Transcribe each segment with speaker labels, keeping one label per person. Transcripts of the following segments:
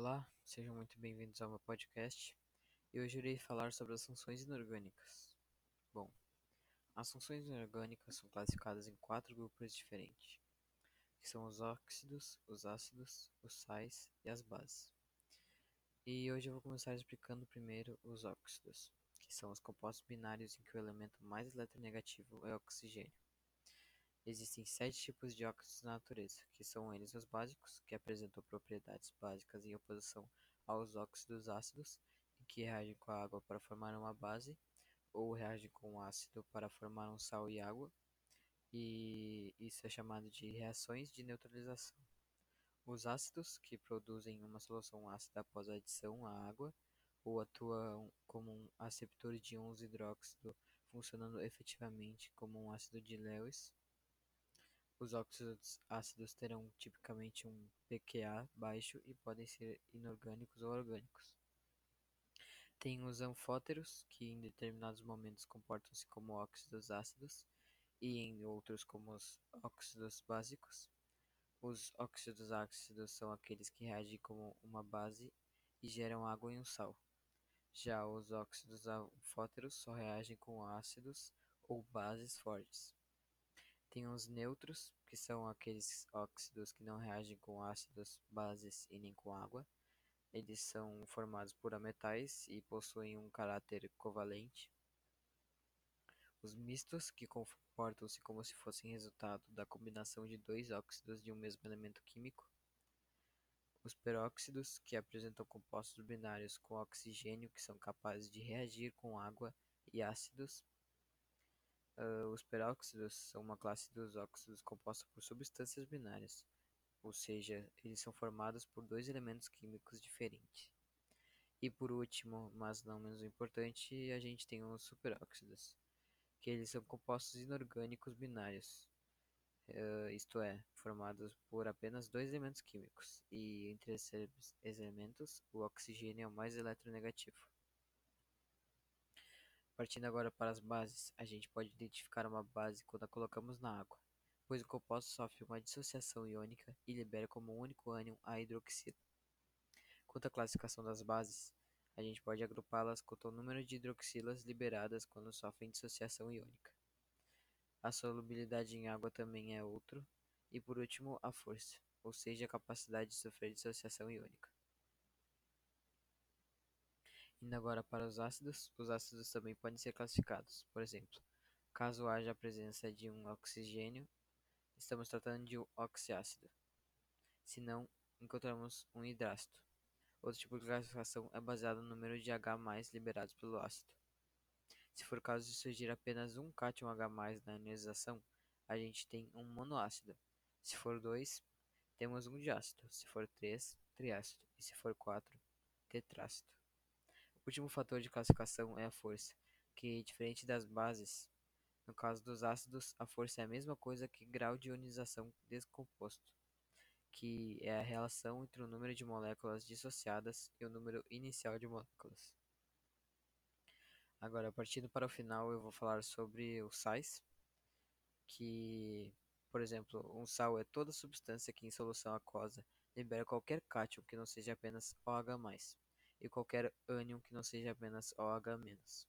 Speaker 1: Olá, sejam muito bem-vindos ao meu podcast. E hoje irei falar sobre as funções inorgânicas. Bom, as funções inorgânicas são classificadas em quatro grupos diferentes, que são os óxidos, os ácidos, os sais e as bases. E hoje eu vou começar explicando primeiro os óxidos, que são os compostos binários em que o elemento mais eletronegativo é o oxigênio. Existem sete tipos de óxidos na natureza, que são eles os básicos, que apresentam propriedades básicas em oposição aos óxidos ácidos, que reagem com a água para formar uma base, ou reagem com o ácido para formar um sal e água, e isso é chamado de reações de neutralização. Os ácidos, que produzem uma solução ácida após a adição à água, ou atuam como um aceptor de íons hidróxido, funcionando efetivamente como um ácido de Lewis, os óxidos ácidos terão tipicamente um pKa baixo e podem ser inorgânicos ou orgânicos. Tem os anfóteros, que em determinados momentos comportam-se como óxidos ácidos e em outros como os óxidos básicos. Os óxidos ácidos são aqueles que reagem como uma base e geram água e um sal. Já os óxidos anfóteros só reagem com ácidos ou bases fortes. Tem os neutros, que são aqueles óxidos que não reagem com ácidos, bases e nem com água. Eles são formados por ametais e possuem um caráter covalente. Os mistos, que comportam-se como se fossem resultado da combinação de dois óxidos de um mesmo elemento químico. Os peróxidos, que apresentam compostos binários com oxigênio que são capazes de reagir com água e ácidos. Uh, os peróxidos são uma classe dos óxidos composta por substâncias binárias, ou seja, eles são formados por dois elementos químicos diferentes. E por último, mas não menos importante, a gente tem os superóxidos, que eles são compostos inorgânicos binários, uh, isto é, formados por apenas dois elementos químicos, e entre esses elementos, o oxigênio é o mais eletronegativo. Partindo agora para as bases, a gente pode identificar uma base quando a colocamos na água, pois o composto sofre uma dissociação iônica e libera como único ânion a hidroxila. Quanto à classificação das bases, a gente pode agrupá-las quanto ao número de hidroxilas liberadas quando sofrem dissociação iônica. A solubilidade em água também é outro, e por último, a força, ou seja, a capacidade de sofrer dissociação iônica. Indo agora para os ácidos, os ácidos também podem ser classificados. Por exemplo, caso haja a presença de um oxigênio, estamos tratando de um oxiácido. Se não, encontramos um hidrácido. Outro tipo de classificação é baseado no número de H liberados pelo ácido. Se for o caso de surgir apenas um cátion H na ionização, a gente tem um monoácido. Se for 2, temos um diácido. Se for 3, triácido. E se for 4, tetrácido. O último fator de classificação é a força, que, diferente das bases, no caso dos ácidos, a força é a mesma coisa que grau de ionização descomposto, que é a relação entre o número de moléculas dissociadas e o número inicial de moléculas. Agora, partindo para o final, eu vou falar sobre os sais, que, por exemplo, um sal é toda substância que em solução aquosa libera qualquer cátion que não seja apenas OH+ e qualquer ânion que não seja apenas OH-.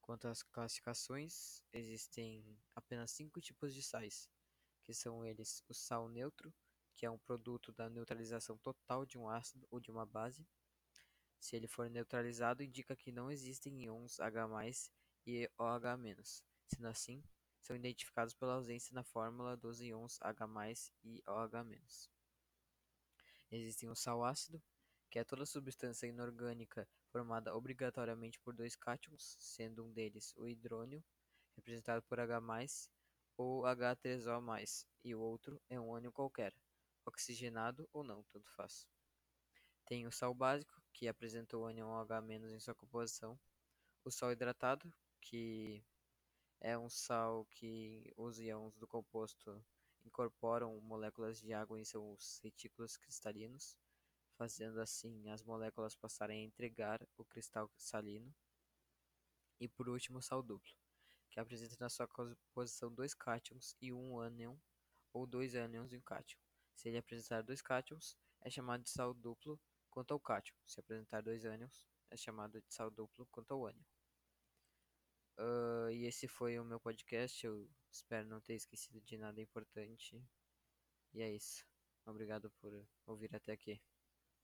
Speaker 1: Quanto às classificações, existem apenas cinco tipos de sais, que são eles o sal neutro, que é um produto da neutralização total de um ácido ou de uma base. Se ele for neutralizado, indica que não existem íons H+, e OH-. Sendo assim, são identificados pela ausência na fórmula dos íons H+, e OH-. Existem o sal ácido, que é toda substância inorgânica formada obrigatoriamente por dois cátions, sendo um deles o hidrônio, representado por H+, ou H3O+, e o outro é um ânion qualquer, oxigenado ou não, tanto faz. Tem o sal básico, que apresenta o ânion OH- em sua composição, o sal hidratado, que é um sal que os íons do composto incorporam moléculas de água em seus retículos cristalinos, fazendo assim as moléculas passarem a entregar o cristal salino. E por último, o sal duplo, que apresenta na sua composição dois cátions e um ânion, ou dois ânions e um cátion. Se ele apresentar dois cátions, é chamado de sal duplo Quanto ao cátion, se apresentar dois ânions, é chamado de sal duplo quanto ao ânion. Uh, e esse foi o meu podcast. Eu espero não ter esquecido de nada importante. E é isso. Obrigado por ouvir até aqui.